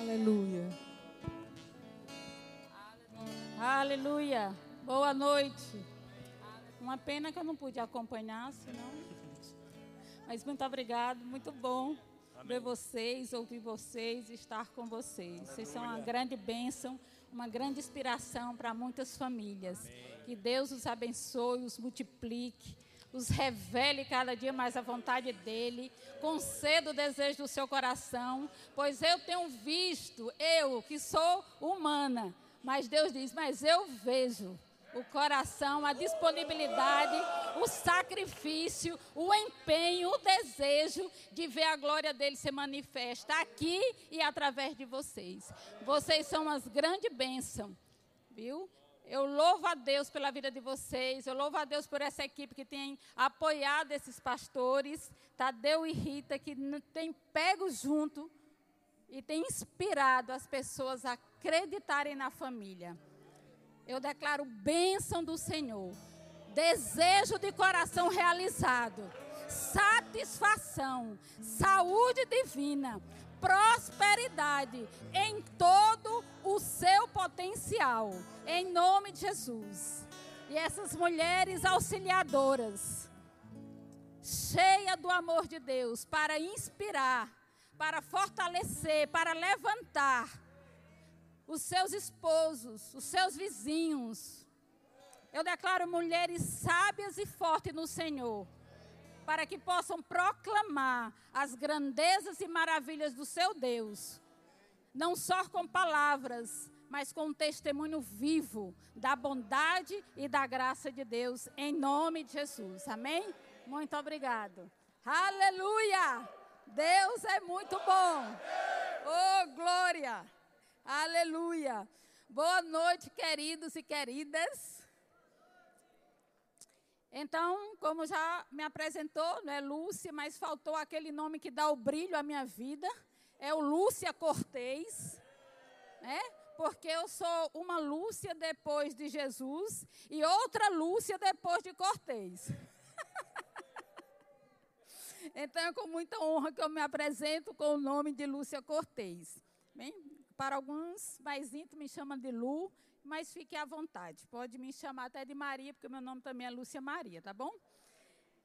Aleluia. Aleluia. Boa noite. Uma pena que eu não pude acompanhar, senão. Mas muito obrigado, muito bom Amém. ver vocês, ouvir vocês, estar com vocês. Vocês são uma grande bênção, uma grande inspiração para muitas famílias. Amém. Que Deus os abençoe, os multiplique os revele cada dia mais a vontade dele, conceda o desejo do seu coração, pois eu tenho visto, eu que sou humana, mas Deus diz, mas eu vejo o coração, a disponibilidade, o sacrifício, o empenho, o desejo de ver a glória dele se manifesta aqui e através de vocês. Vocês são as grandes bênçãos, viu? Eu louvo a Deus pela vida de vocês. Eu louvo a Deus por essa equipe que tem apoiado esses pastores, Tadeu e Rita, que tem pego junto e tem inspirado as pessoas a acreditarem na família. Eu declaro bênção do Senhor, desejo de coração realizado, satisfação, saúde divina, prosperidade em todo o seu potencial, em nome de Jesus. E essas mulheres auxiliadoras, cheia do amor de Deus, para inspirar, para fortalecer, para levantar os seus esposos, os seus vizinhos. Eu declaro mulheres sábias e fortes no Senhor para que possam proclamar as grandezas e maravilhas do seu Deus, não só com palavras, mas com um testemunho vivo da bondade e da graça de Deus, em nome de Jesus. Amém? Muito obrigado. Aleluia! Deus é muito bom. Oh, glória! Aleluia! Boa noite, queridos e queridas. Então, como já me apresentou, não é Lúcia, mas faltou aquele nome que dá o brilho à minha vida. É o Lúcia Cortez, né? Porque eu sou uma Lúcia depois de Jesus e outra Lúcia depois de Cortez. então, é com muita honra que eu me apresento com o nome de Lúcia Cortez. Bem, para alguns mais íntimos me chamam de Lu, mas fique à vontade. Pode me chamar até de Maria, porque meu nome também é Lúcia Maria, tá bom?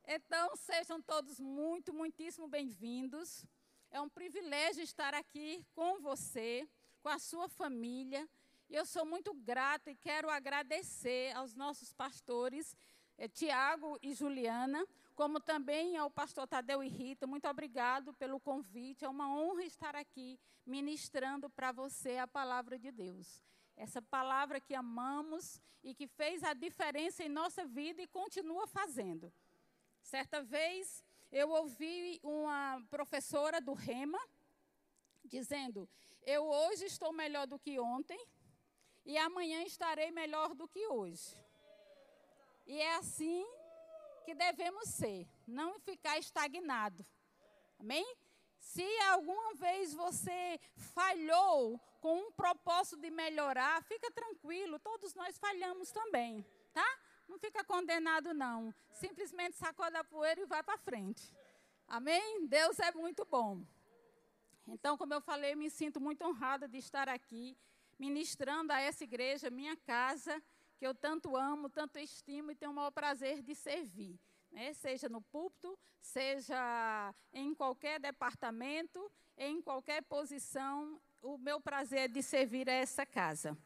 Então, sejam todos muito, muitíssimo bem-vindos. É um privilégio estar aqui com você, com a sua família. E eu sou muito grata e quero agradecer aos nossos pastores, eh, Tiago e Juliana, como também ao pastor Tadeu e Rita. Muito obrigado pelo convite. É uma honra estar aqui ministrando para você a palavra de Deus essa palavra que amamos e que fez a diferença em nossa vida e continua fazendo. Certa vez eu ouvi uma professora do Rema dizendo: Eu hoje estou melhor do que ontem e amanhã estarei melhor do que hoje. E é assim que devemos ser, não ficar estagnado. Amém? Se alguma vez você falhou com um propósito de melhorar, fica tranquilo, todos nós falhamos também, tá? Não fica condenado não. Simplesmente sacoda a poeira e vai para frente. Amém? Deus é muito bom. Então, como eu falei, me sinto muito honrada de estar aqui ministrando a essa igreja, minha casa, que eu tanto amo, tanto estimo e tenho o maior prazer de servir né? seja no púlpito, seja em qualquer departamento, em qualquer posição. O meu prazer de servir a essa casa.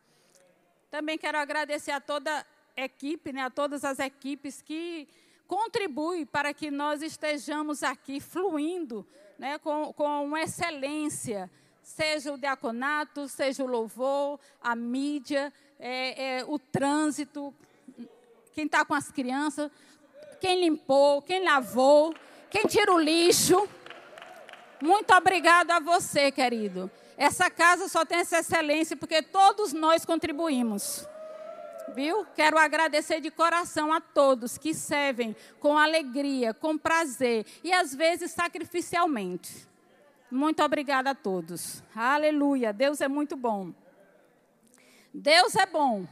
Também quero agradecer a toda a equipe, né, a todas as equipes que contribuem para que nós estejamos aqui fluindo né, com, com excelência, seja o diaconato, seja o louvor, a mídia, é, é, o trânsito, quem está com as crianças, quem limpou, quem lavou, quem tira o lixo. Muito obrigado a você, querido. Essa casa só tem essa excelência porque todos nós contribuímos. Viu? Quero agradecer de coração a todos que servem com alegria, com prazer e às vezes sacrificialmente. Muito obrigada a todos. Aleluia. Deus é muito bom. Deus é bom.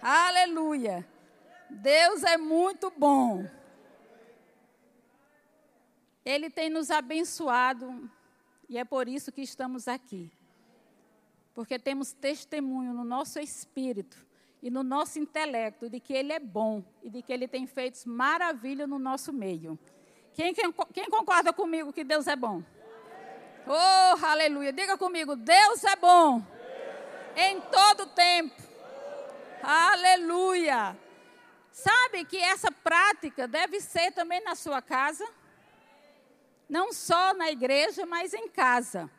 Aleluia. Deus é muito bom. Ele tem nos abençoado e é por isso que estamos aqui. porque temos testemunho no nosso espírito e no nosso intelecto de que Ele é bom e de que Ele tem feito maravilha no nosso meio. Quem, quem, quem concorda comigo que Deus é bom? Oh, aleluia. Diga comigo: Deus é bom em todo tempo. Aleluia. Sabe que essa prática deve ser também na sua casa? Não só na igreja, mas em casa.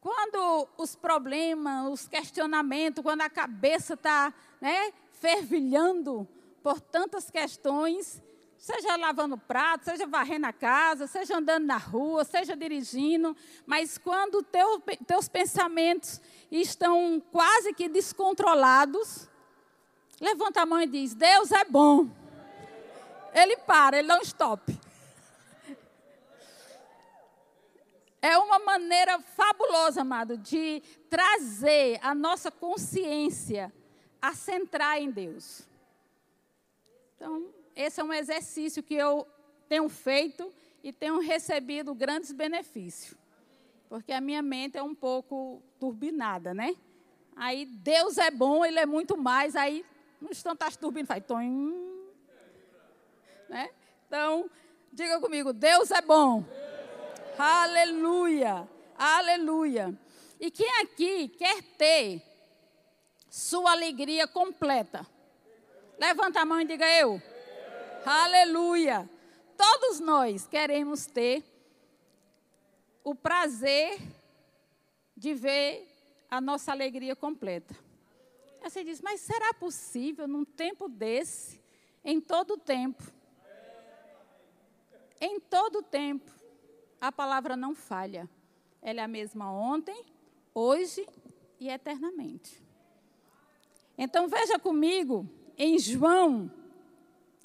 Quando os problemas, os questionamentos, quando a cabeça está né, fervilhando por tantas questões, seja lavando prato, seja varrendo a casa, seja andando na rua, seja dirigindo, mas quando teu, teus pensamentos estão quase que descontrolados, levanta a mão e diz: Deus é bom. Ele para, ele dá um stop. É uma maneira fabulosa, amado, de trazer a nossa consciência a centrar em Deus. Então, esse é um exercício que eu tenho feito e tenho recebido grandes benefícios. Porque a minha mente é um pouco turbinada, né? Aí Deus é bom, Ele é muito mais. Aí, no instante, está turbinando, faz tom. Né? Então, diga comigo: Deus é bom. Aleluia, aleluia. E quem aqui quer ter sua alegria completa? Levanta a mão e diga eu. Aleluia. Todos nós queremos ter o prazer de ver a nossa alegria completa. Aí você diz, mas será possível num tempo desse, em todo tempo? Em todo tempo a palavra não falha. Ela é a mesma ontem, hoje e eternamente. Então veja comigo em João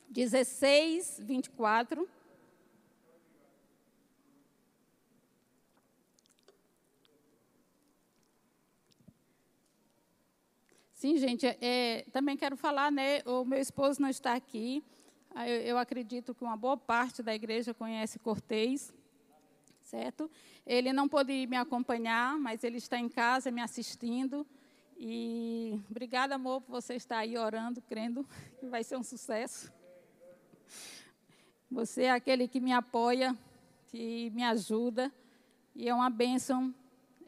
16, 24. Sim, gente, é, também quero falar, né? O meu esposo não está aqui. Eu, eu acredito que uma boa parte da igreja conhece Cortês certo? Ele não pôde me acompanhar, mas ele está em casa me assistindo. E obrigada, amor, por você estar aí orando, crendo que vai ser um sucesso. Você é aquele que me apoia, que me ajuda, e é uma bênção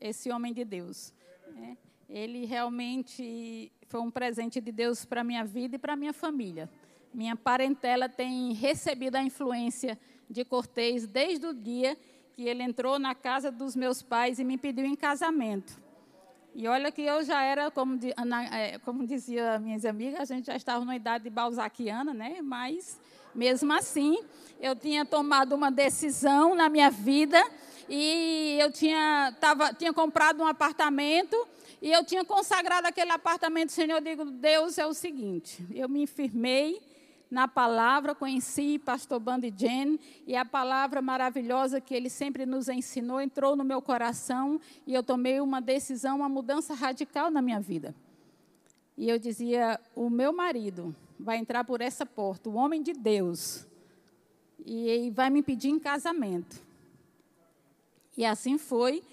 esse homem de Deus. Né? Ele realmente foi um presente de Deus para a minha vida e para a minha família. Minha parentela tem recebido a influência de Cortês desde o dia que ele entrou na casa dos meus pais e me pediu em casamento. E olha que eu já era, como, é, como dizia minhas amigas, a gente já estava numa idade balzaquiana, né? Mas, mesmo assim, eu tinha tomado uma decisão na minha vida e eu tinha, tava, tinha comprado um apartamento e eu tinha consagrado aquele apartamento. Senhor, eu digo, Deus é o seguinte, eu me firmei na palavra, conheci pastor Bandy Jen e a palavra maravilhosa que ele sempre nos ensinou entrou no meu coração e eu tomei uma decisão, uma mudança radical na minha vida. E eu dizia: o meu marido vai entrar por essa porta, o homem de Deus, e vai me pedir em casamento. E assim foi.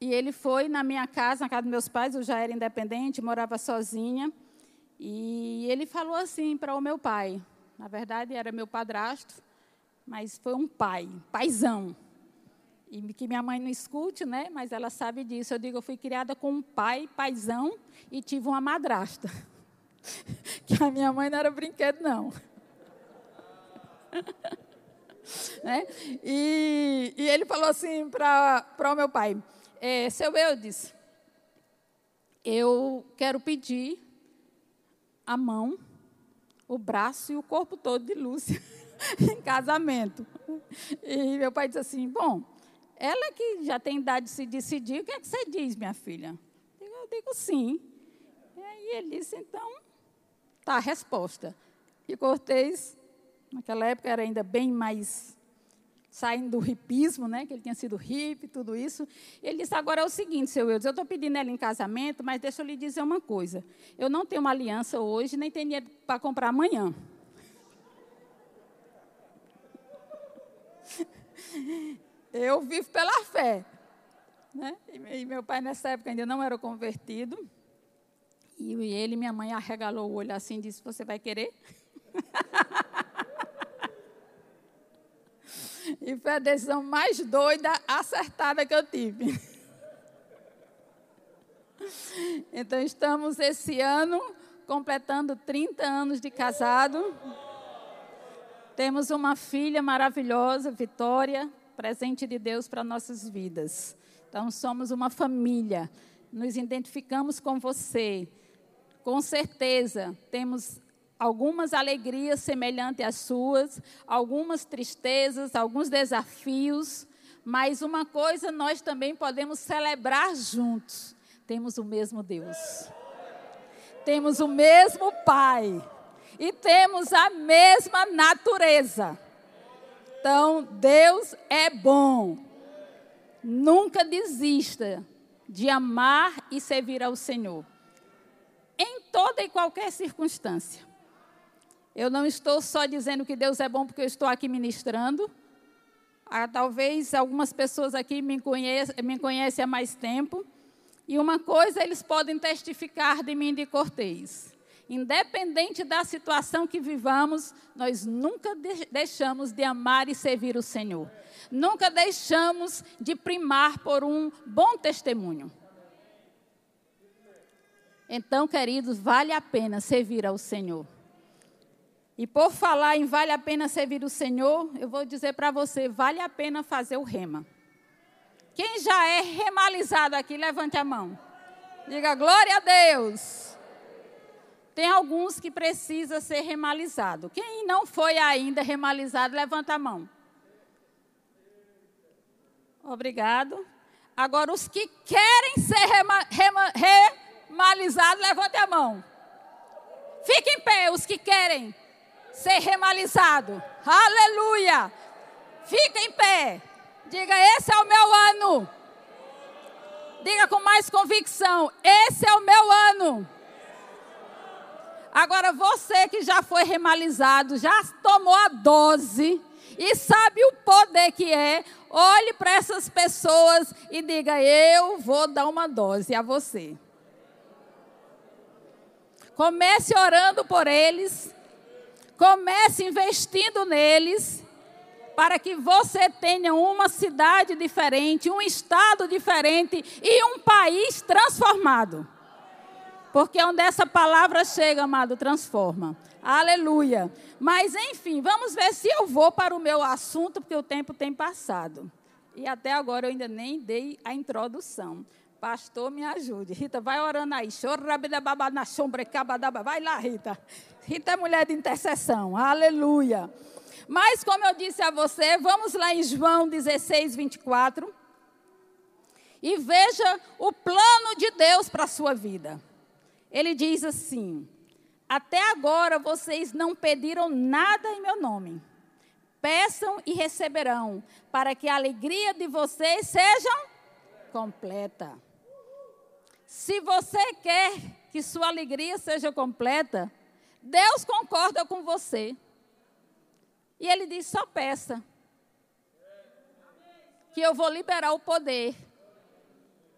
E ele foi na minha casa, na casa dos meus pais, eu já era independente, morava sozinha. E ele falou assim para o meu pai. Na verdade, era meu padrasto, mas foi um pai, paizão. E que minha mãe não escute, né? Mas ela sabe disso. Eu digo, eu fui criada com um pai, paizão, e tive uma madrasta. que a minha mãe não era brinquedo, não. né? E, e, ele falou assim para o meu pai: é, Seu Eudes, eu quero pedir a mão, o braço e o corpo todo de Lúcia em casamento. E meu pai disse assim: Bom, ela que já tem idade de se decidir, o que é que você diz, minha filha? Eu digo sim. E aí ele disse: Então, tá a resposta. E Cortês, naquela época, era ainda bem mais saindo do hipismo, né, que ele tinha sido hippie, tudo isso. Ele disse, agora é o seguinte, seu Eudes, eu estou pedindo ela em casamento, mas deixa eu lhe dizer uma coisa. Eu não tenho uma aliança hoje, nem tenho dinheiro para comprar amanhã. Eu vivo pela fé. Né? E meu pai, nessa época, ainda não era convertido. E ele minha mãe arregalou o olho assim e disse: Você vai querer? e foi a decisão mais doida, acertada que eu tive. então, estamos esse ano completando 30 anos de casado. Temos uma filha maravilhosa, Vitória, presente de Deus para nossas vidas. Então, somos uma família. Nos identificamos com você. Com certeza, temos algumas alegrias semelhantes às suas, algumas tristezas, alguns desafios, mas uma coisa nós também podemos celebrar juntos: temos o mesmo Deus, temos o mesmo Pai e temos a mesma natureza. Então, Deus é bom. Nunca desista de amar e servir ao Senhor em toda e qualquer circunstância. Eu não estou só dizendo que Deus é bom porque eu estou aqui ministrando. Ah, talvez algumas pessoas aqui me conhecem, me conhecem há mais tempo. E uma coisa eles podem testificar de mim de Cortês. Independente da situação que vivamos, nós nunca deixamos de amar e servir o Senhor. Nunca deixamos de primar por um bom testemunho. Então, queridos, vale a pena servir ao Senhor. E por falar em vale a pena servir o Senhor, eu vou dizer para você, vale a pena fazer o rema. Quem já é remalizado aqui, levante a mão. Diga glória a Deus. Tem alguns que precisa ser remalizado. Quem não foi ainda remalizado, levanta a mão. Obrigado. Agora, os que querem ser rema, rema, remalizado, levante a mão. Fique em pé, os que querem ser remalizado. Aleluia. Fica em pé. Diga: Esse é o meu ano. Diga com mais convicção: Esse é o meu ano. Agora, você que já foi remalizado, já tomou a dose e sabe o poder que é, olhe para essas pessoas e diga: Eu vou dar uma dose a você. Comece orando por eles. Comece investindo neles. Para que você tenha uma cidade diferente, um estado diferente e um país transformado. Porque onde essa palavra chega, amado, transforma. Aleluia. Mas, enfim, vamos ver se eu vou para o meu assunto, porque o tempo tem passado. E até agora eu ainda nem dei a introdução. Pastor, me ajude. Rita, vai orando aí. Vai lá, Rita. Rita é mulher de intercessão. Aleluia. Mas, como eu disse a você, vamos lá em João 16, 24. E veja o plano de Deus para a sua vida. Ele diz assim: Até agora vocês não pediram nada em meu nome. Peçam e receberão, para que a alegria de vocês seja completa. Se você quer que sua alegria seja completa, Deus concorda com você. E ele diz: só peça. Que eu vou liberar o poder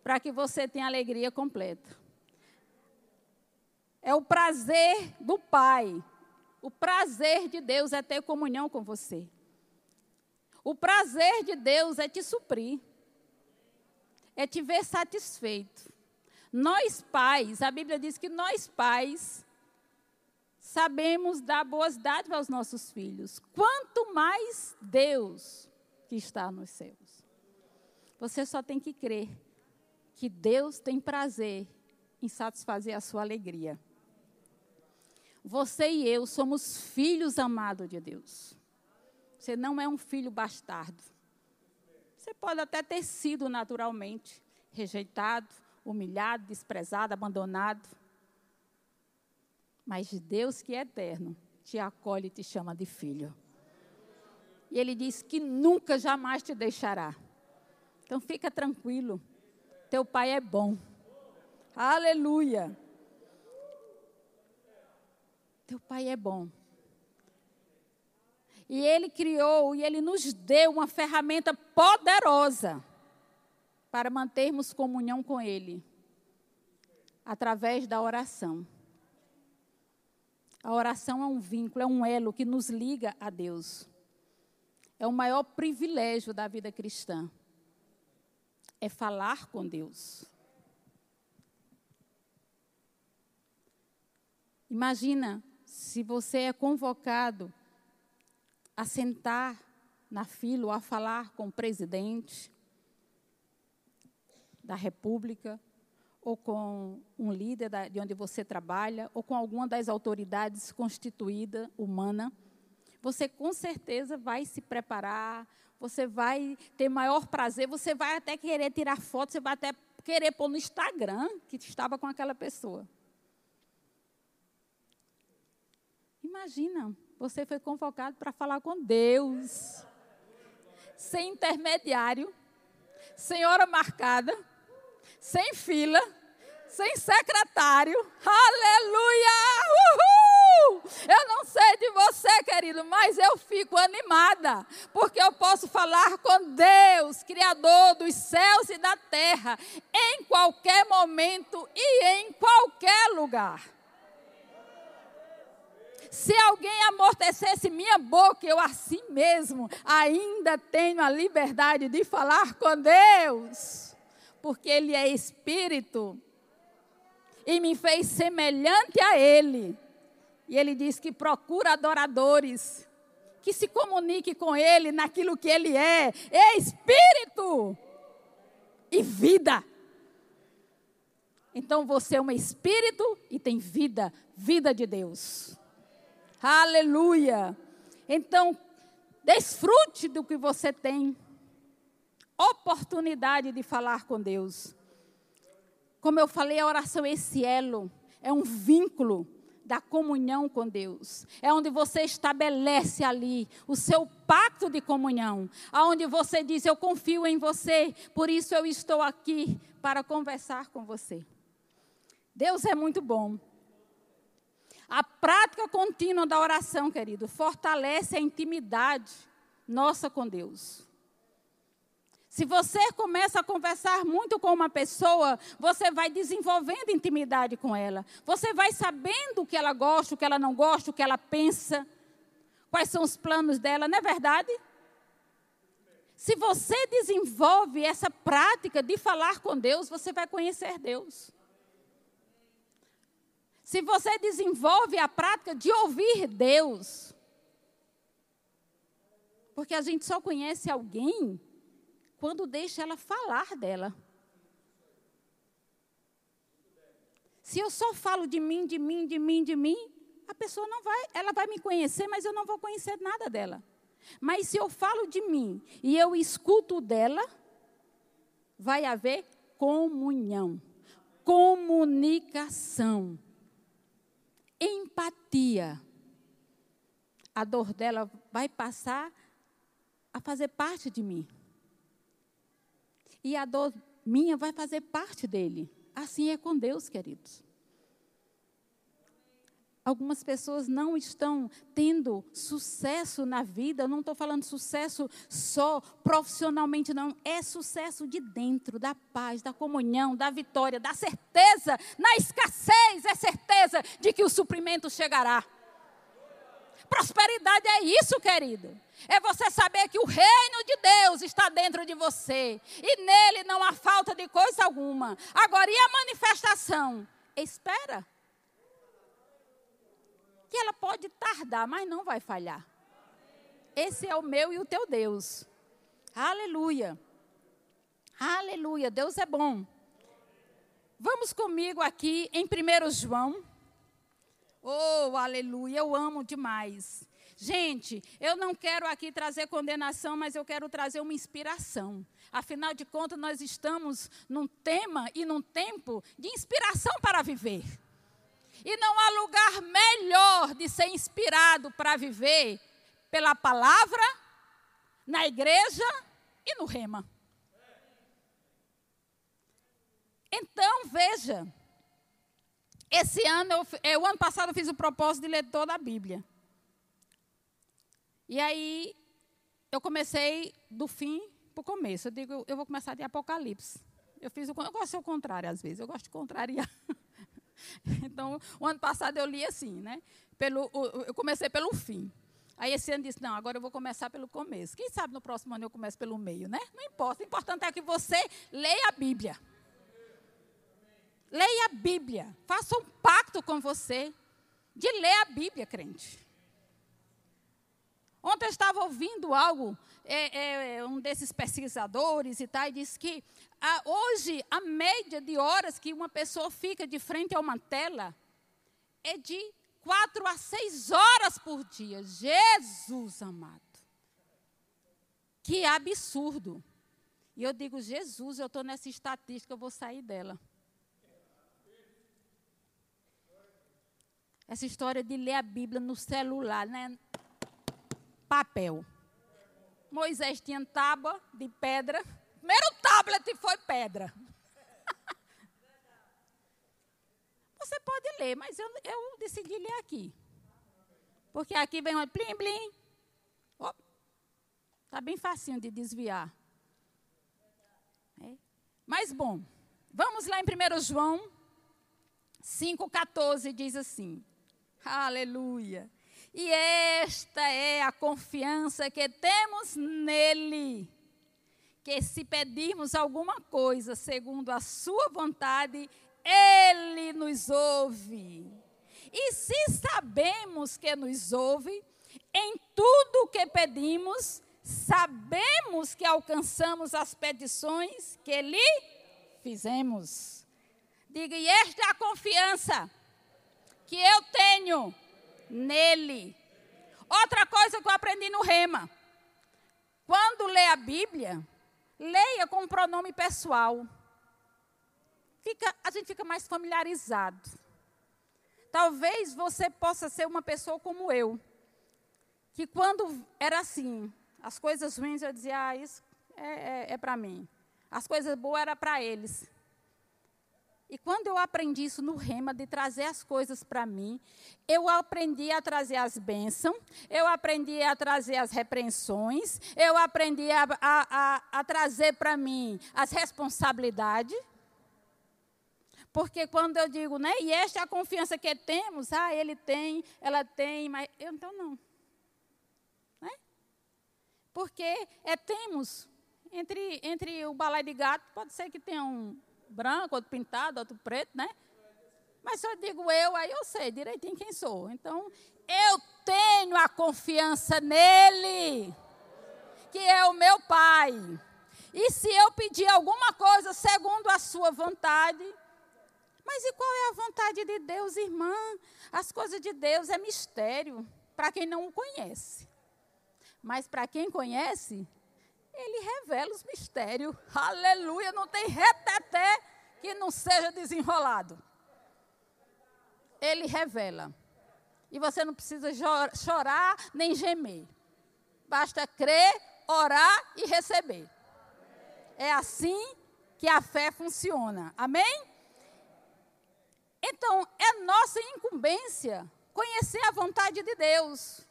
para que você tenha alegria completa. É o prazer do Pai. O prazer de Deus é ter comunhão com você. O prazer de Deus é te suprir. É te ver satisfeito. Nós pais, a Bíblia diz que nós pais sabemos dar boas dádivas aos nossos filhos. Quanto mais Deus que está nos céus. Você só tem que crer que Deus tem prazer em satisfazer a sua alegria. Você e eu somos filhos amados de Deus. Você não é um filho bastardo. Você pode até ter sido naturalmente rejeitado, humilhado, desprezado, abandonado. Mas Deus, que é eterno, te acolhe e te chama de filho. E Ele diz que nunca, jamais te deixará. Então fica tranquilo. Teu Pai é bom. Aleluia. Teu Pai é bom. E Ele criou e Ele nos deu uma ferramenta poderosa para mantermos comunhão com Ele através da oração. A oração é um vínculo, é um elo que nos liga a Deus. É o maior privilégio da vida cristã. É falar com Deus. Imagina se você é convocado a sentar na fila ou a falar com o presidente da República, ou com um líder de onde você trabalha, ou com alguma das autoridades constituída humana, você com certeza vai se preparar, você vai ter maior prazer, você vai até querer tirar foto, você vai até querer pôr no Instagram que estava com aquela pessoa. Imagina, você foi convocado para falar com Deus, sem intermediário, sem hora marcada sem fila, sem secretário. Aleluia! Uhul! Eu não sei de você, querido, mas eu fico animada, porque eu posso falar com Deus, Criador dos céus e da terra, em qualquer momento e em qualquer lugar. Se alguém amortecesse minha boca, eu assim mesmo ainda tenho a liberdade de falar com Deus porque Ele é Espírito e me fez semelhante a Ele. E Ele diz que procura adoradores que se comunique com Ele naquilo que Ele é, é Espírito e vida. Então você é um Espírito e tem vida, vida de Deus. Aleluia. Então, desfrute do que você tem oportunidade de falar com Deus. Como eu falei, a oração é esse elo, é um vínculo da comunhão com Deus. É onde você estabelece ali o seu pacto de comunhão, aonde você diz: "Eu confio em você, por isso eu estou aqui para conversar com você". Deus é muito bom. A prática contínua da oração, querido, fortalece a intimidade nossa com Deus. Se você começa a conversar muito com uma pessoa, você vai desenvolvendo intimidade com ela. Você vai sabendo o que ela gosta, o que ela não gosta, o que ela pensa, quais são os planos dela, não é verdade? Se você desenvolve essa prática de falar com Deus, você vai conhecer Deus. Se você desenvolve a prática de ouvir Deus, porque a gente só conhece alguém quando deixa ela falar dela. Se eu só falo de mim, de mim, de mim, de mim, a pessoa não vai, ela vai me conhecer, mas eu não vou conhecer nada dela. Mas se eu falo de mim e eu escuto dela, vai haver comunhão, comunicação, empatia. A dor dela vai passar a fazer parte de mim. E a dor minha vai fazer parte dele. Assim é com Deus, queridos. Algumas pessoas não estão tendo sucesso na vida, eu não estou falando sucesso só profissionalmente, não. É sucesso de dentro, da paz, da comunhão, da vitória, da certeza. Na escassez, é certeza de que o suprimento chegará. Prosperidade é isso, querido. É você saber que o reino de Deus está dentro de você. E nele não há falta de coisa alguma. Agora, e a manifestação? Espera. Que ela pode tardar, mas não vai falhar. Esse é o meu e o teu Deus. Aleluia. Aleluia. Deus é bom. Vamos comigo aqui em 1 João Oh, aleluia, eu amo demais. Gente, eu não quero aqui trazer condenação, mas eu quero trazer uma inspiração. Afinal de contas, nós estamos num tema e num tempo de inspiração para viver. E não há lugar melhor de ser inspirado para viver pela palavra, na igreja e no rema. Então, veja, esse ano, eu, é, o ano passado eu fiz o propósito de ler toda a Bíblia. E aí, eu comecei do fim para o começo. Eu digo, eu vou começar de Apocalipse. Eu fiz o, eu gosto de ser o contrário às vezes. Eu gosto de contrariar. então, o ano passado eu li assim, né? Pelo, eu comecei pelo fim. Aí esse ano disse, não, agora eu vou começar pelo começo. Quem sabe no próximo ano eu começo pelo meio, né? Não importa. O importante é que você leia a Bíblia. Leia a Bíblia. Faça um pacto com você de ler a Bíblia, crente. Ontem eu estava ouvindo algo, é, é, um desses pesquisadores e tal, e disse que a, hoje a média de horas que uma pessoa fica de frente a uma tela é de quatro a seis horas por dia. Jesus amado. Que absurdo. E eu digo, Jesus, eu estou nessa estatística, eu vou sair dela. Essa história de ler a Bíblia no celular, né? Papel. Moisés tinha tábua de pedra. Primeiro tablet foi pedra. Você pode ler, mas eu, eu decidi ler aqui. Porque aqui vem um plim, plim. Está bem facinho de desviar. É. Mas, bom, vamos lá em 1 João 5,14, diz assim. Aleluia. E esta é a confiança que temos nele, que se pedirmos alguma coisa segundo a sua vontade, ele nos ouve. E se sabemos que nos ouve, em tudo o que pedimos, sabemos que alcançamos as petições que lhe fizemos. Diga, e esta é a confiança que eu tenho nele. Outra coisa que eu aprendi no Rema. Quando lê a Bíblia, leia com um pronome pessoal fica, a gente fica mais familiarizado. Talvez você possa ser uma pessoa como eu, que quando era assim, as coisas ruins eu dizia, ah, isso é, é, é para mim. As coisas boas eram para eles. E quando eu aprendi isso no rema, de trazer as coisas para mim, eu aprendi a trazer as bênçãos, eu aprendi a trazer as repreensões, eu aprendi a, a, a, a trazer para mim as responsabilidades. Porque quando eu digo, né, e esta é a confiança que temos, ah, ele tem, ela tem, mas eu então não. Né? Porque é temos. Entre, entre o balai de gato, pode ser que tenha um branco, outro pintado, outro preto, né? Mas se eu digo eu, aí eu sei direitinho quem sou. Então, eu tenho a confiança nele, que é o meu pai. E se eu pedir alguma coisa segundo a sua vontade, mas e qual é a vontade de Deus, irmã? As coisas de Deus é mistério para quem não o conhece. Mas para quem conhece, ele revela os mistérios. Aleluia, não tem reteté que não seja desenrolado. Ele revela. E você não precisa chorar nem gemer. Basta crer, orar e receber. É assim que a fé funciona. Amém? Então, é nossa incumbência conhecer a vontade de Deus,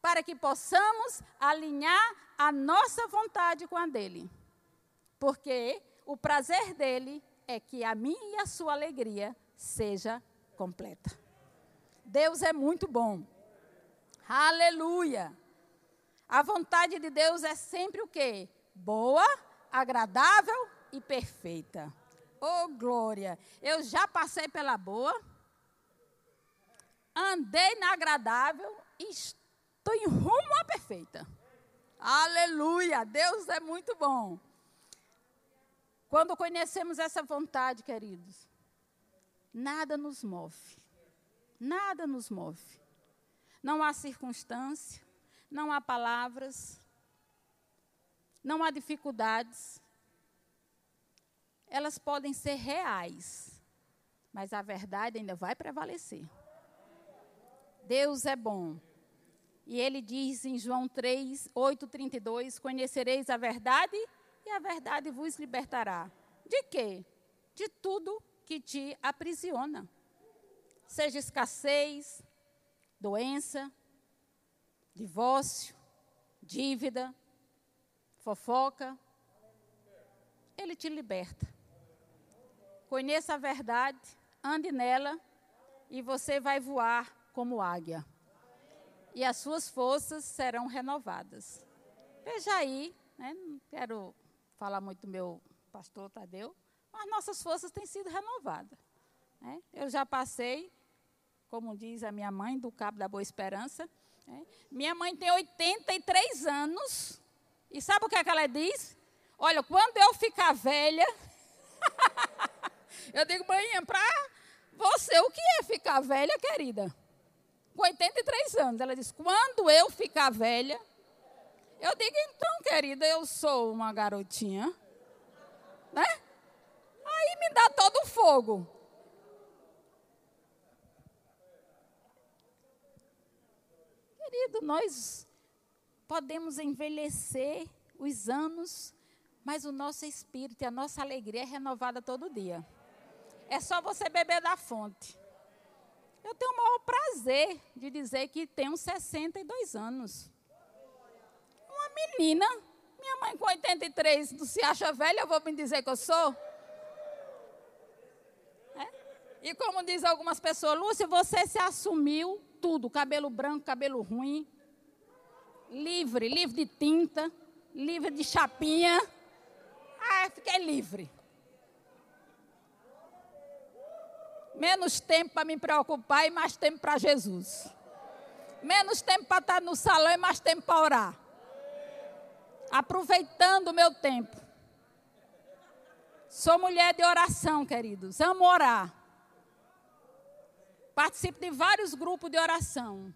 para que possamos alinhar a nossa vontade com a dele. Porque o prazer dele é que a minha e a sua alegria seja completa. Deus é muito bom. Aleluia. A vontade de Deus é sempre o quê? Boa, agradável e perfeita. Oh, glória! Eu já passei pela boa, andei na agradável e estou em rumo à perfeita. Aleluia! Deus é muito bom. Quando conhecemos essa vontade, queridos, nada nos move. Nada nos move. Não há circunstância, não há palavras, não há dificuldades elas podem ser reais, mas a verdade ainda vai prevalecer. Deus é bom. E ele diz em João 3, 8, 32: Conhecereis a verdade e a verdade vos libertará. De quê? De tudo que te aprisiona. Seja escassez, doença, divórcio, dívida, fofoca, ele te liberta. Conheça a verdade, ande nela e você vai voar como águia. E as suas forças serão renovadas. Veja aí, né, não quero falar muito do meu pastor Tadeu, mas nossas forças têm sido renovadas. Né? Eu já passei, como diz a minha mãe, do Cabo da Boa Esperança. Né? Minha mãe tem 83 anos. E sabe o que, é que ela diz? Olha, quando eu ficar velha, eu digo, mãe, para você, o que é ficar velha, querida? Com 83 anos. Ela diz, quando eu ficar velha, eu digo, então, querida, eu sou uma garotinha, né? Aí me dá todo o fogo. Querido, nós podemos envelhecer os anos, mas o nosso espírito e a nossa alegria é renovada todo dia. É só você beber da fonte. Eu tenho o maior prazer de dizer que tenho 62 anos. Uma menina, minha mãe com 83, não se acha velha, eu vou me dizer que eu sou? É? E como diz algumas pessoas, Lúcia, você se assumiu tudo, cabelo branco, cabelo ruim, livre, livre de tinta, livre de chapinha. Ah, fiquei livre. Menos tempo para me preocupar e mais tempo para Jesus. Menos tempo para estar no salão e mais tempo para orar. Aproveitando o meu tempo. Sou mulher de oração, queridos. Amo orar. Participo de vários grupos de oração.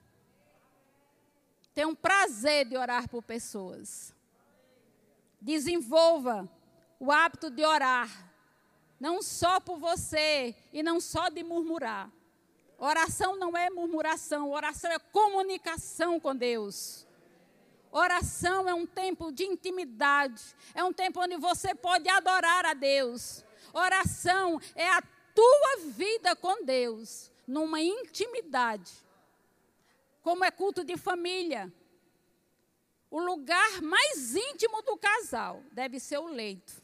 Tenho um prazer de orar por pessoas. Desenvolva o hábito de orar não só por você e não só de murmurar. Oração não é murmuração, oração é comunicação com Deus. Oração é um tempo de intimidade, é um tempo onde você pode adorar a Deus. Oração é a tua vida com Deus, numa intimidade. Como é culto de família. O lugar mais íntimo do casal deve ser o leito.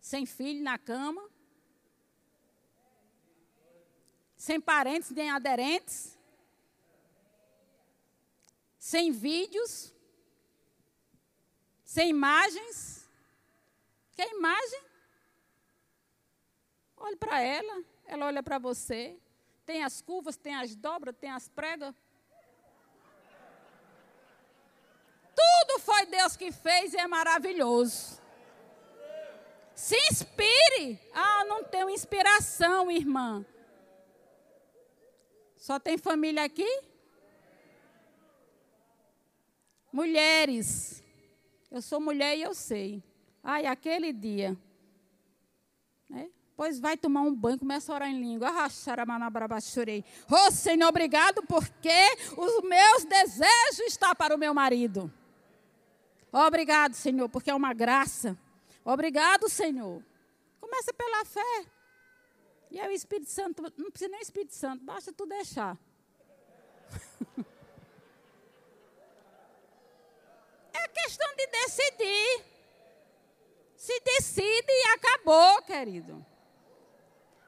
Sem filho na cama, sem parentes nem aderentes, sem vídeos, sem imagens. Quer imagem? Olhe para ela, ela olha para você. Tem as curvas, tem as dobras, tem as pregas. Tudo foi Deus que fez e é maravilhoso. Se inspire. Ah, não tenho inspiração, irmã. Só tem família aqui? Mulheres. Eu sou mulher e eu sei. Ai, aquele dia. Né? Pois vai tomar um banho, começa a orar em língua. chorei. Oh, Senhor, obrigado porque os meus desejos estão para o meu marido. Obrigado, Senhor, porque é uma graça. Obrigado, Senhor. Começa pela fé. E aí o Espírito Santo, não precisa nem Espírito Santo, basta tu deixar. é questão de decidir. Se decide e acabou, querido.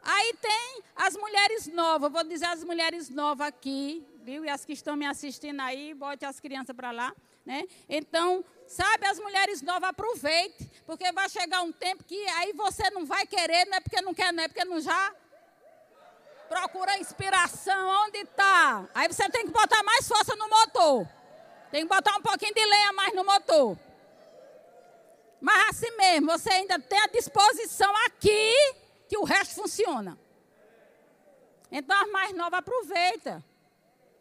Aí tem as mulheres novas, vou dizer as mulheres novas aqui, viu? E as que estão me assistindo aí, bote as crianças para lá, né? Então, sabe, as mulheres novas, aproveite, porque vai chegar um tempo que aí você não vai querer, não é porque não quer, não é porque não já procura inspiração, onde está? Aí você tem que botar mais força no motor. Tem que botar um pouquinho de lenha mais no motor. Mas assim mesmo, você ainda tem a disposição aqui que o resto funciona. Então as mais novas aproveita.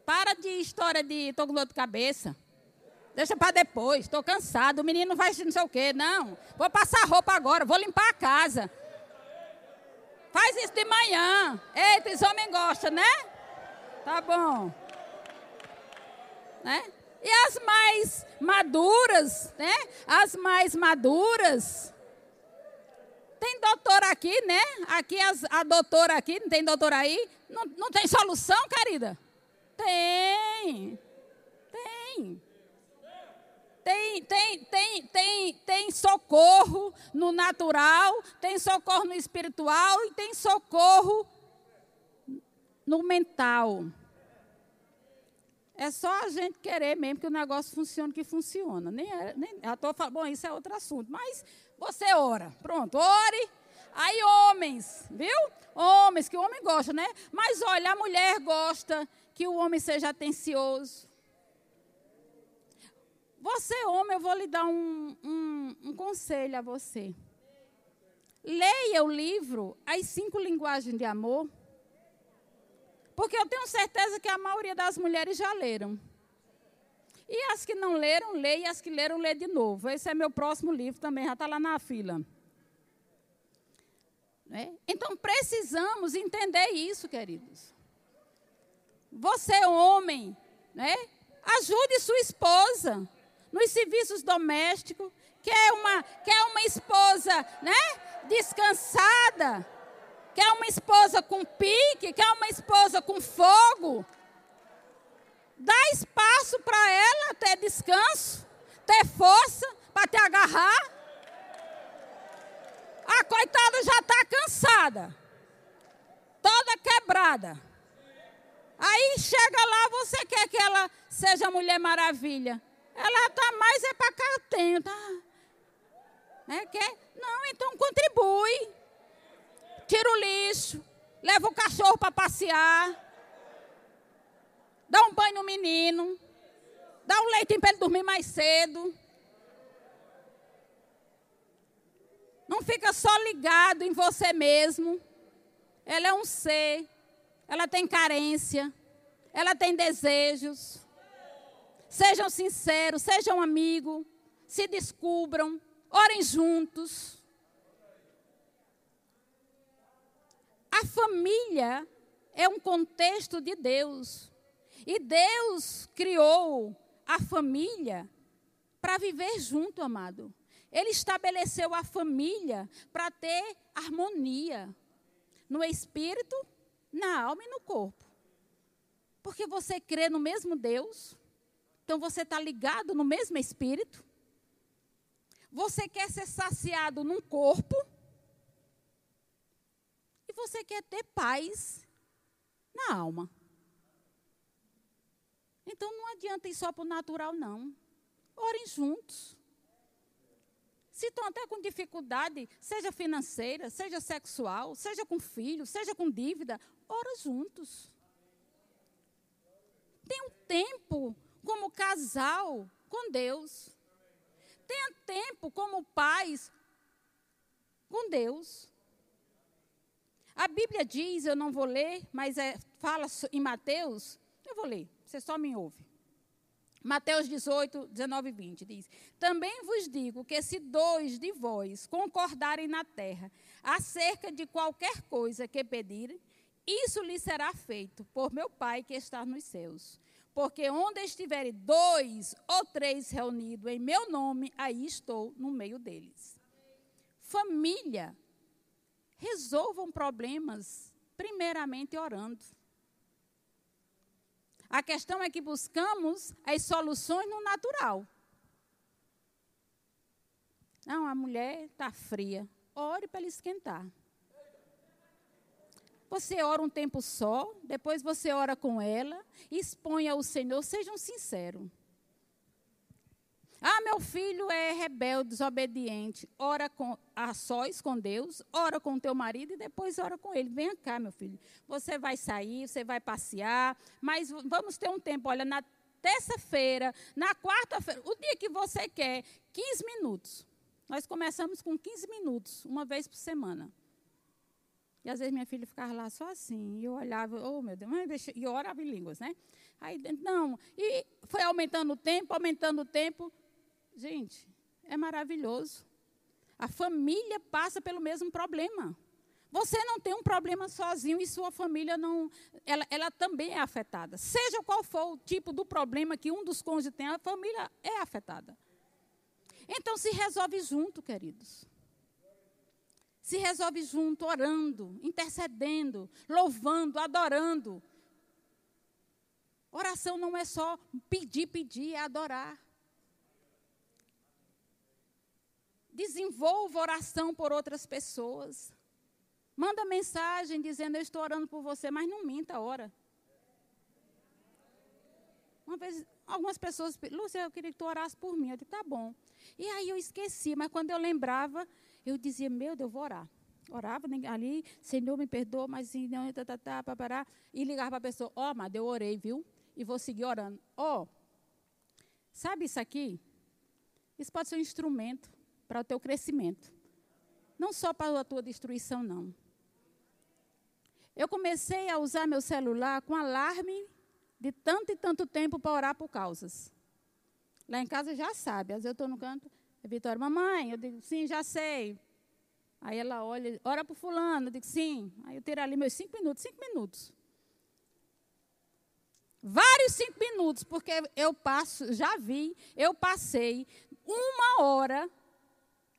Para de história de estou com dor de cabeça. Deixa para depois, estou cansado, o menino vai não sei o quê. Não, vou passar roupa agora, vou limpar a casa. Faz isso de manhã. Eita, os homens gostam, né? Tá bom. Né? E as mais maduras, né? As mais maduras. Tem doutor aqui, né? Aqui as, a doutora aqui, não tem doutor aí? Não, não tem solução, querida? Tem. Tem. Tem, tem, tem, tem, tem socorro no natural, tem socorro no espiritual e tem socorro no mental. É só a gente querer mesmo que o negócio funcione, que funciona. Nem, é, nem já tô falando, bom, isso é outro assunto. Mas você ora, pronto, ore. Aí homens, viu? Homens, que o homem gosta, né? Mas olha, a mulher gosta que o homem seja atencioso. Você, homem, eu vou lhe dar um, um, um conselho a você. Leia o livro As Cinco Linguagens de Amor. Porque eu tenho certeza que a maioria das mulheres já leram. E as que não leram, leia, e as que leram, lê de novo. Esse é meu próximo livro também, já está lá na fila. Né? Então precisamos entender isso, queridos. Você, homem, né? ajude sua esposa nos serviços domésticos. Quer uma, quer uma esposa né? descansada quer uma esposa com pique, quer uma esposa com fogo. Dá espaço para ela ter descanso, ter força para te agarrar. A coitada já está cansada, toda quebrada. Aí chega lá, você quer que ela seja Mulher Maravilha. Ela está mais é para cá, tá? É, quer? Não, então contribui tira o lixo, leva o cachorro para passear, dá um banho no menino, dá um leite para ele dormir mais cedo. Não fica só ligado em você mesmo. Ela é um ser, ela tem carência, ela tem desejos. Sejam sinceros, sejam amigos, se descubram, orem juntos. A família é um contexto de Deus. E Deus criou a família para viver junto, amado. Ele estabeleceu a família para ter harmonia no espírito, na alma e no corpo. Porque você crê no mesmo Deus, então você está ligado no mesmo espírito. Você quer ser saciado num corpo você quer ter paz na alma. Então não adianta ir só para o natural, não. Orem juntos. Se estão até com dificuldade, seja financeira, seja sexual, seja com filho, seja com dívida, ora juntos. Tenha um tempo como casal com Deus. Tenha tempo como pais com Deus. A Bíblia diz, eu não vou ler, mas é, fala em Mateus, eu vou ler, você só me ouve. Mateus 18, 19 e 20 diz: Também vos digo que se dois de vós concordarem na terra acerca de qualquer coisa que pedirem, isso lhe será feito por meu Pai que está nos céus. Porque onde estiverem dois ou três reunidos em meu nome, aí estou no meio deles. Família resolvam problemas, primeiramente orando. A questão é que buscamos as soluções no natural. Não, a mulher está fria. Ore para ela esquentar. Você ora um tempo só, depois você ora com ela, exponha ao Senhor, sejam sinceros. Ah, meu filho é rebelde, desobediente. Ora com, a sós com Deus, ora com teu marido e depois ora com ele. Venha cá, meu filho. Você vai sair, você vai passear, mas vamos ter um tempo. Olha, na terça-feira, na quarta-feira, o dia que você quer, 15 minutos. Nós começamos com 15 minutos, uma vez por semana. Às vezes minha filha ficava lá só assim, e eu olhava, oh meu Deus, e eu orava em línguas, né? Aí, não, e foi aumentando o tempo, aumentando o tempo. Gente, é maravilhoso. A família passa pelo mesmo problema. Você não tem um problema sozinho e sua família não. Ela, ela também é afetada. Seja qual for o tipo do problema que um dos cônjuges tem, a família é afetada. Então se resolve junto, queridos. Se resolve junto, orando, intercedendo, louvando, adorando. Oração não é só pedir, pedir, é adorar. Desenvolva oração por outras pessoas. Manda mensagem dizendo: Eu estou orando por você, mas não minta a hora. Uma vez, algumas pessoas, Lúcia, eu queria que tu orasse por mim. Eu disse, tá bom. E aí eu esqueci, mas quando eu lembrava, eu dizia, meu Deus, eu vou orar. Orava ali, Senhor, me perdoa, mas não, tá, tá, tá. E ligava para a pessoa, ó, oh, mas eu orei, viu? E vou seguir orando. Ó, oh, sabe isso aqui? Isso pode ser um instrumento para o teu crescimento. Não só para a tua destruição, não. Eu comecei a usar meu celular com alarme de tanto e tanto tempo para orar por causas. Lá em casa já sabe, às vezes eu estou no canto, a Vitória, mamãe, eu digo, sim, já sei. Aí ela olha, ora para fulano, eu digo, sim. Aí eu tiro ali meus cinco minutos, cinco minutos. Vários cinco minutos, porque eu passo, já vi, eu passei uma hora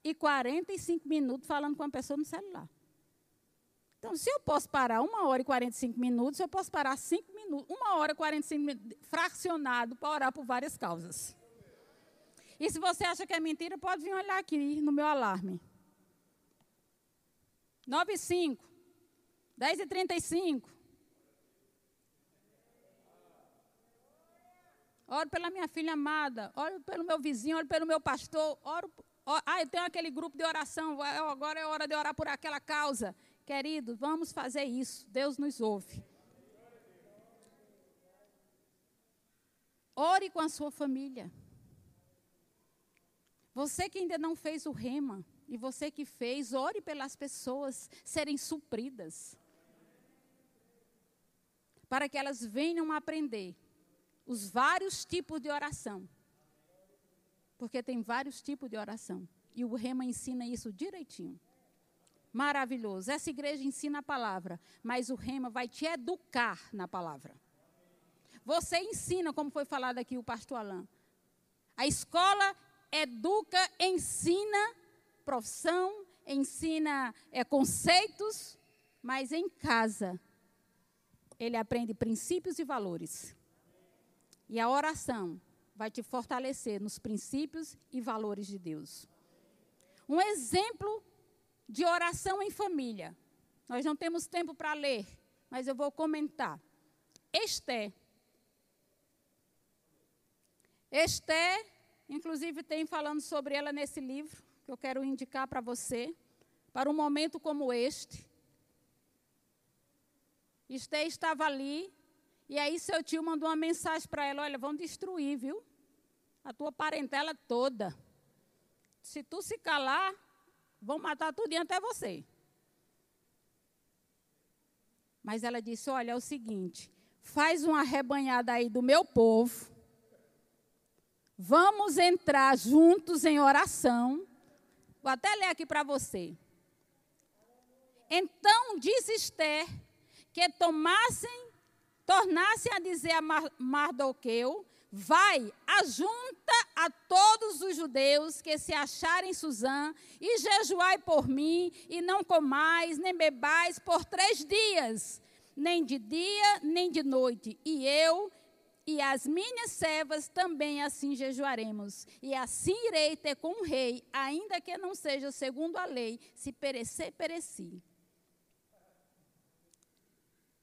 e 45 minutos falando com uma pessoa no celular. Então, se eu posso parar uma hora e 45 minutos, eu posso parar cinco minutos, uma hora e 45 minutos, fracionado, para orar por várias causas. E se você acha que é mentira, pode vir olhar aqui no meu alarme. 9 e 5. 10 e 35. Oro pela minha filha amada, oro pelo meu vizinho, oro pelo meu pastor, oro, ah, eu tenho aquele grupo de oração, agora é hora de orar por aquela causa. Querido, vamos fazer isso. Deus nos ouve. Ore com a sua família. Você que ainda não fez o rema, e você que fez, ore pelas pessoas serem supridas. Para que elas venham aprender os vários tipos de oração. Porque tem vários tipos de oração. E o rema ensina isso direitinho. Maravilhoso. Essa igreja ensina a palavra, mas o rema vai te educar na palavra. Você ensina, como foi falado aqui o pastor Alain. A escola educa, ensina profissão, ensina é, conceitos, mas em casa ele aprende princípios e valores. E a oração vai te fortalecer nos princípios e valores de Deus. Um exemplo de oração em família. Nós não temos tempo para ler, mas eu vou comentar. Esté. Esté, inclusive tem falando sobre ela nesse livro, que eu quero indicar para você, para um momento como este. Esté estava ali, e aí seu tio mandou uma mensagem para ela: olha, vão destruir, viu? A tua parentela toda. Se tu se calar, vão matar tudo até você. Mas ela disse: Olha, é o seguinte, faz uma arrebanhada aí do meu povo. Vamos entrar juntos em oração. Vou até ler aqui para você. Então disse Esther que tomassem, tornassem a dizer a Mardoqueu Vai, ajunta a todos os judeus que se acharem em Suzã e jejuai por mim, e não comais, nem bebais por três dias, nem de dia, nem de noite. E eu e as minhas servas também assim jejuaremos. E assim irei ter com o rei, ainda que não seja segundo a lei, se perecer, pereci.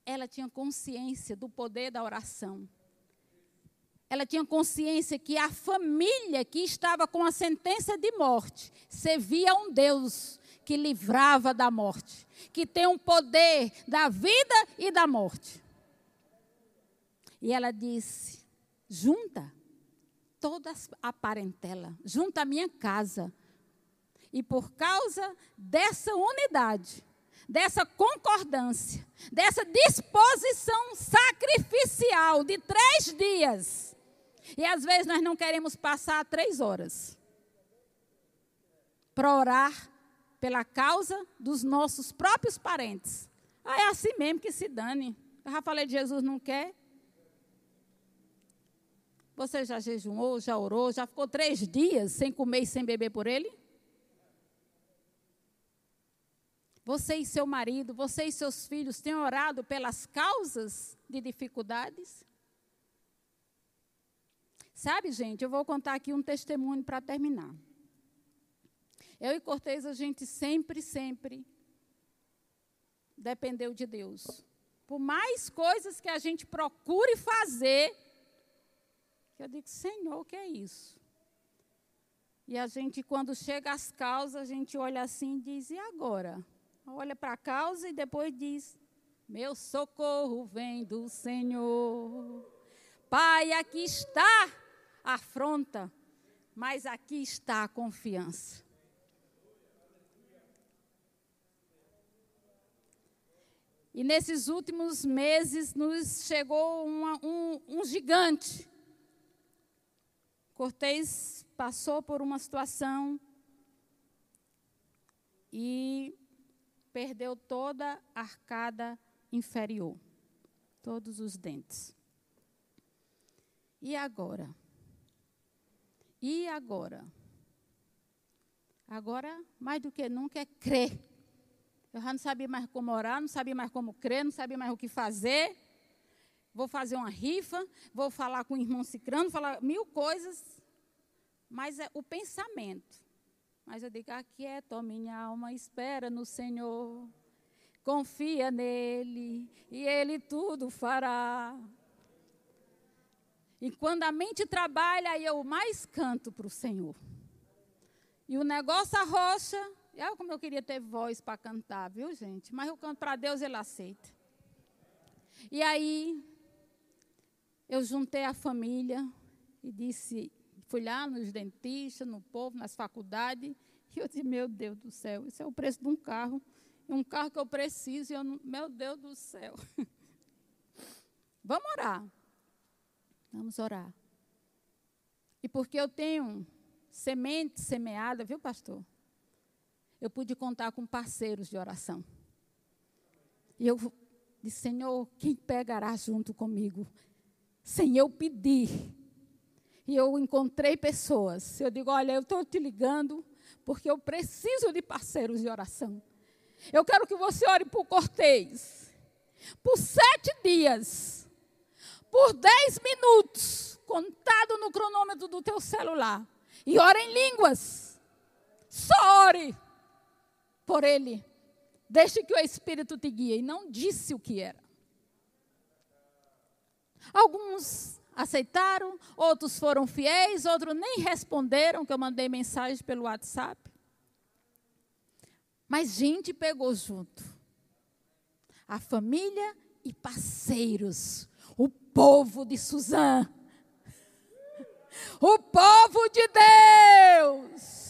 Ela tinha consciência do poder da oração ela tinha consciência que a família que estava com a sentença de morte servia a um Deus que livrava da morte, que tem um poder da vida e da morte. E ela disse: junta toda a parentela, junta a minha casa. E por causa dessa unidade, dessa concordância, dessa disposição sacrificial de três dias, e às vezes nós não queremos passar três horas para orar pela causa dos nossos próprios parentes. Ah, é assim mesmo que se dane. Eu já falei de Jesus, não quer? Você já jejuou, já orou, já ficou três dias sem comer e sem beber por ele? Você e seu marido, você e seus filhos têm orado pelas causas de dificuldades? Sabe, gente, eu vou contar aqui um testemunho para terminar. Eu e Cortez, a gente sempre, sempre dependeu de Deus. Por mais coisas que a gente procure fazer, eu digo, Senhor, o que é isso? E a gente, quando chega às causas, a gente olha assim e diz, e agora? Olha para a causa e depois diz, meu socorro vem do Senhor. Pai, aqui está a afronta, mas aqui está a confiança. E nesses últimos meses nos chegou uma, um, um gigante. Cortês passou por uma situação e perdeu toda a arcada inferior, todos os dentes. E agora? E agora? Agora, mais do que nunca, é crer eu já não sabia mais como orar, não sabia mais como crer, não sabia mais o que fazer. Vou fazer uma rifa, vou falar com o irmão Cicrano, falar mil coisas. Mas é o pensamento. Mas eu digo, aquieta, minha alma, espera no Senhor. Confia nele e ele tudo fará. E quando a mente trabalha, eu mais canto para o Senhor. E o negócio arrocha, Olha como eu queria ter voz para cantar, viu, gente? Mas eu canto para Deus, Ele aceita. E aí, eu juntei a família e disse, fui lá nos dentistas, no povo, nas faculdades, e eu disse, meu Deus do céu, isso é o preço de um carro, um carro que eu preciso, e eu meu Deus do céu. Vamos orar. Vamos orar. E porque eu tenho semente semeada, viu, pastor? eu pude contar com parceiros de oração. E eu disse, Senhor, quem pegará junto comigo? Sem eu pedir. E eu encontrei pessoas. Eu digo, olha, eu estou te ligando porque eu preciso de parceiros de oração. Eu quero que você ore por Cortês. Por sete dias. Por dez minutos. Contado no cronômetro do teu celular. E ore em línguas. Só ore por ele. Deixe que o Espírito te guie. E não disse o que era. Alguns aceitaram, outros foram fiéis, outros nem responderam, que eu mandei mensagem pelo WhatsApp. Mas gente pegou junto. A família e parceiros. O povo de Suzã. O povo de Deus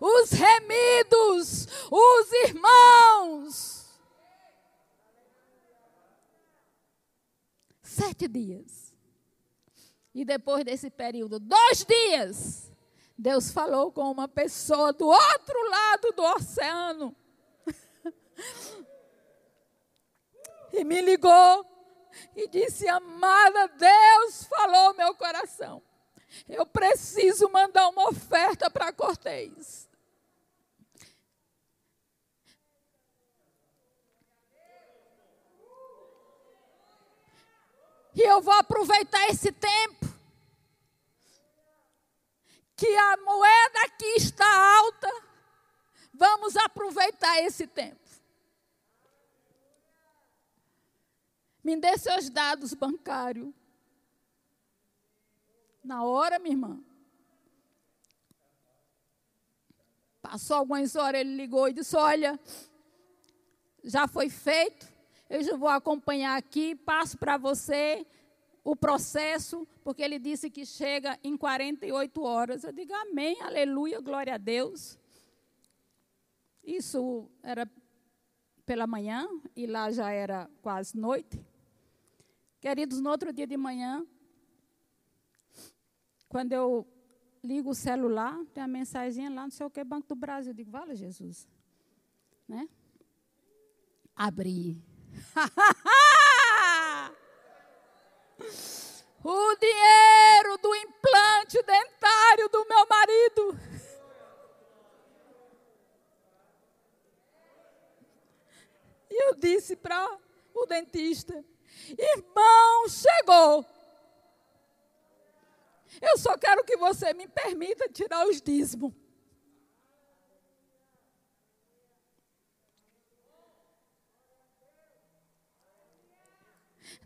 os remidos, os irmãos. Sete dias. E depois desse período, dois dias, Deus falou com uma pessoa do outro lado do oceano. e me ligou e disse: Amada, Deus falou meu coração. Eu preciso mandar uma oferta para Cortez. E eu vou aproveitar esse tempo. Que a moeda aqui está alta. Vamos aproveitar esse tempo. Me dê seus dados bancários. Na hora, minha irmã. Passou algumas horas, ele ligou e disse: Olha, já foi feito eu já vou acompanhar aqui, passo para você o processo, porque ele disse que chega em 48 horas. Eu digo amém, aleluia, glória a Deus. Isso era pela manhã e lá já era quase noite. Queridos, no outro dia de manhã, quando eu ligo o celular, tem a mensagem lá, não sei o que, Banco do Brasil. Eu digo, vale Jesus. Né? Abri. o dinheiro do implante dentário do meu marido. E eu disse para o dentista: Irmão, chegou. Eu só quero que você me permita tirar os dízimos.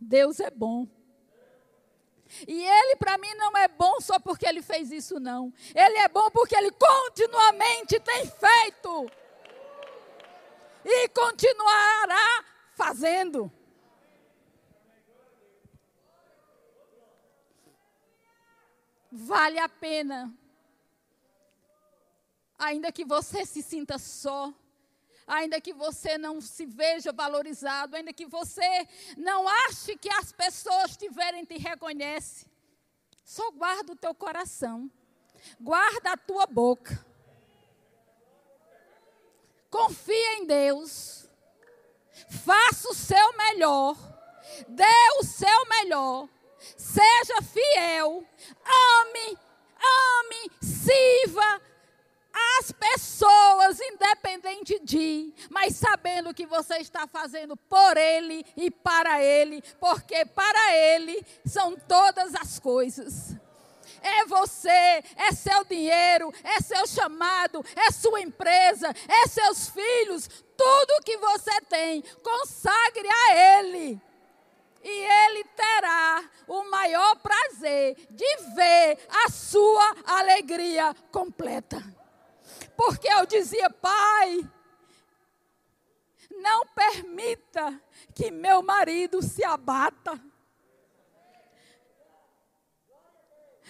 Deus é bom. E ele para mim não é bom só porque ele fez isso, não. Ele é bom porque ele continuamente tem feito. E continuará fazendo. Vale a pena. Ainda que você se sinta só, ainda que você não se veja valorizado, ainda que você não ache que as pessoas te verem te reconhecem, só guarda o teu coração, guarda a tua boca. Confia em Deus. Faça o seu melhor. Dê o seu melhor. Seja fiel. Ame, ame, sirva as pessoas, independente de, mas sabendo que você está fazendo por Ele e para Ele, porque para Ele são todas as coisas. É você, é seu dinheiro, é seu chamado, é sua empresa, é seus filhos, tudo que você tem, consagre a Ele. E Ele terá o maior prazer de ver a sua alegria completa. Porque eu dizia, Pai, não permita que meu marido se abata.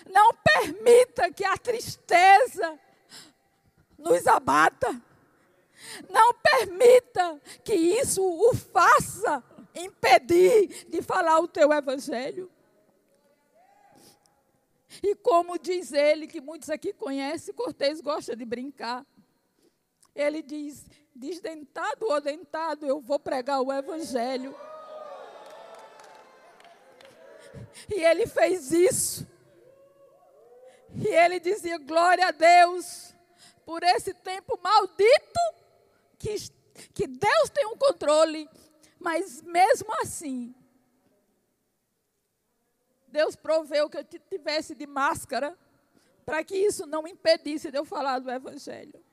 Não permita que a tristeza nos abata. Não permita que isso o faça impedir de falar o teu evangelho. E como diz ele, que muitos aqui conhecem, Cortês gosta de brincar. Ele diz: desdentado ou dentado, eu vou pregar o Evangelho. E ele fez isso. E ele dizia: glória a Deus por esse tempo maldito, que, que Deus tem um controle. Mas mesmo assim, Deus proveu que eu tivesse de máscara para que isso não impedisse de eu falar do Evangelho.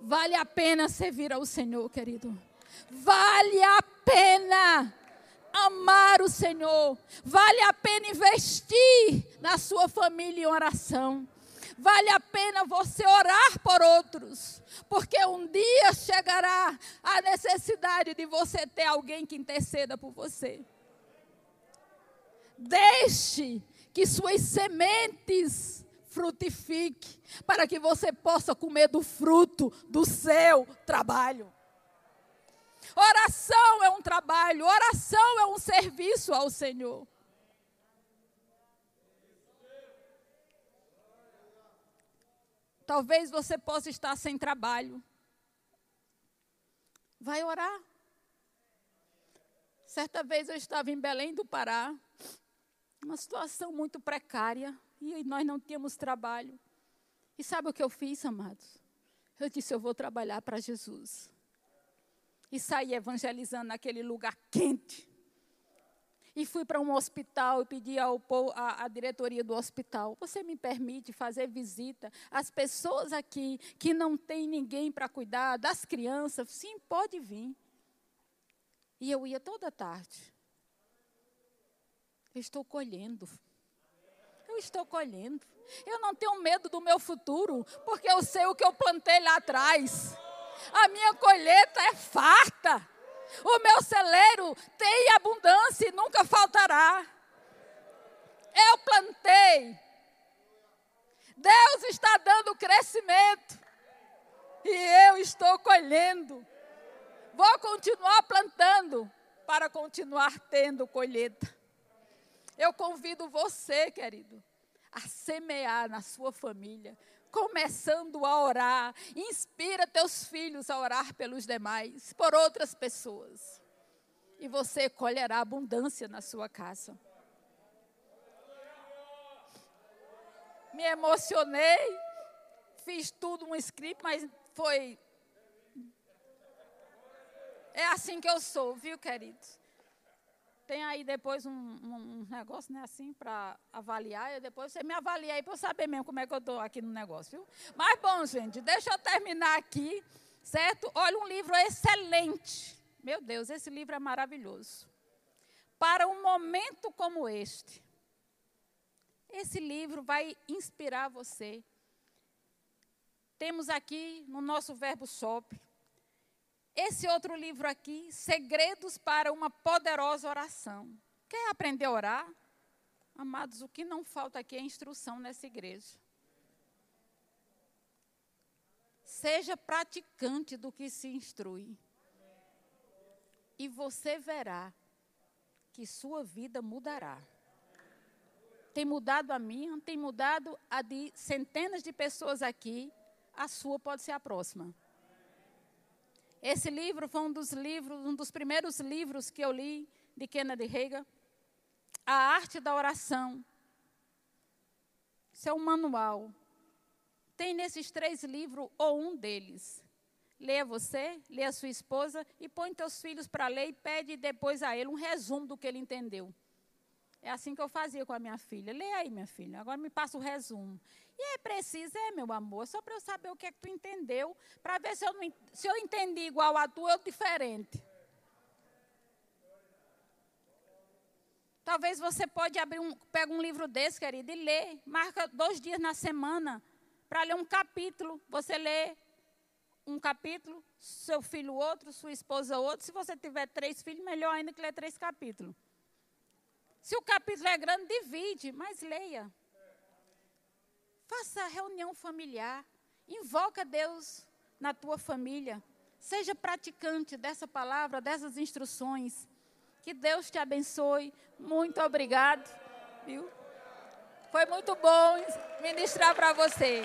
Vale a pena servir ao Senhor, querido. Vale a pena amar o Senhor. Vale a pena investir na sua família em oração. Vale a pena você orar por outros, porque um dia chegará a necessidade de você ter alguém que interceda por você. Deixe que suas sementes frutifiquem, para que você possa comer do fruto do seu trabalho. Oração é um trabalho, oração é um serviço ao Senhor. Talvez você possa estar sem trabalho. Vai orar. Certa vez eu estava em Belém do Pará, uma situação muito precária, e nós não tínhamos trabalho. E sabe o que eu fiz, amados? Eu disse: eu vou trabalhar para Jesus. E saí evangelizando naquele lugar quente. E fui para um hospital e pedi à diretoria do hospital: você me permite fazer visita às pessoas aqui que não tem ninguém para cuidar, das crianças? Sim, pode vir. E eu ia toda tarde. Eu estou colhendo. Eu estou colhendo. Eu não tenho medo do meu futuro, porque eu sei o que eu plantei lá atrás. A minha colheita é farta. O meu celeiro tem abundância e nunca faltará. Eu plantei. Deus está dando crescimento. E eu estou colhendo. Vou continuar plantando para continuar tendo colheita. Eu convido você, querido, a semear na sua família começando a orar. Inspira teus filhos a orar pelos demais, por outras pessoas. E você colherá abundância na sua casa. Me emocionei, fiz tudo um script, mas foi. É assim que eu sou, viu, queridos? Tem aí depois um, um, negócio, né, assim, para avaliar, e depois você me avalia aí para eu saber mesmo como é que eu estou aqui no negócio, viu? Mas bom, gente, deixa eu terminar aqui. certo? Olha, um livro excelente. Meu Deus, esse livro é maravilhoso. Para um momento como este, esse livro vai inspirar você. Temos aqui no nosso Verbo Shop esse outro livro aqui, Segredos para uma Poderosa Oração. Quer aprender a orar? Amados, o que não falta aqui é instrução nessa igreja. Seja praticante do que se instrui. E você verá que sua vida mudará. Tem mudado a minha, tem mudado a de centenas de pessoas aqui, a sua pode ser a próxima. Esse livro foi um dos livros, um dos primeiros livros que eu li de Kennedy Reagan. A arte da oração. Isso é um manual. Tem nesses três livros ou um deles. Leia você, leia sua esposa e põe teus filhos para ler e pede depois a ele um resumo do que ele entendeu. É assim que eu fazia com a minha filha. Leia aí, minha filha. Agora me passa o resumo. E é preciso, é, meu amor, só para eu saber o que é que tu entendeu, para ver se eu, não, se eu entendi igual a tu ou diferente. Talvez você pode abrir um, pega um livro desse, querido, e lê. Marca dois dias na semana para ler um capítulo. Você lê um capítulo, seu filho outro, sua esposa outro. Se você tiver três filhos, melhor ainda que ler três capítulos. Se o capítulo é grande, divide, mas leia. Faça reunião familiar. Invoca Deus na tua família. Seja praticante dessa palavra, dessas instruções. Que Deus te abençoe. Muito obrigado. Viu? Foi muito bom ministrar para você.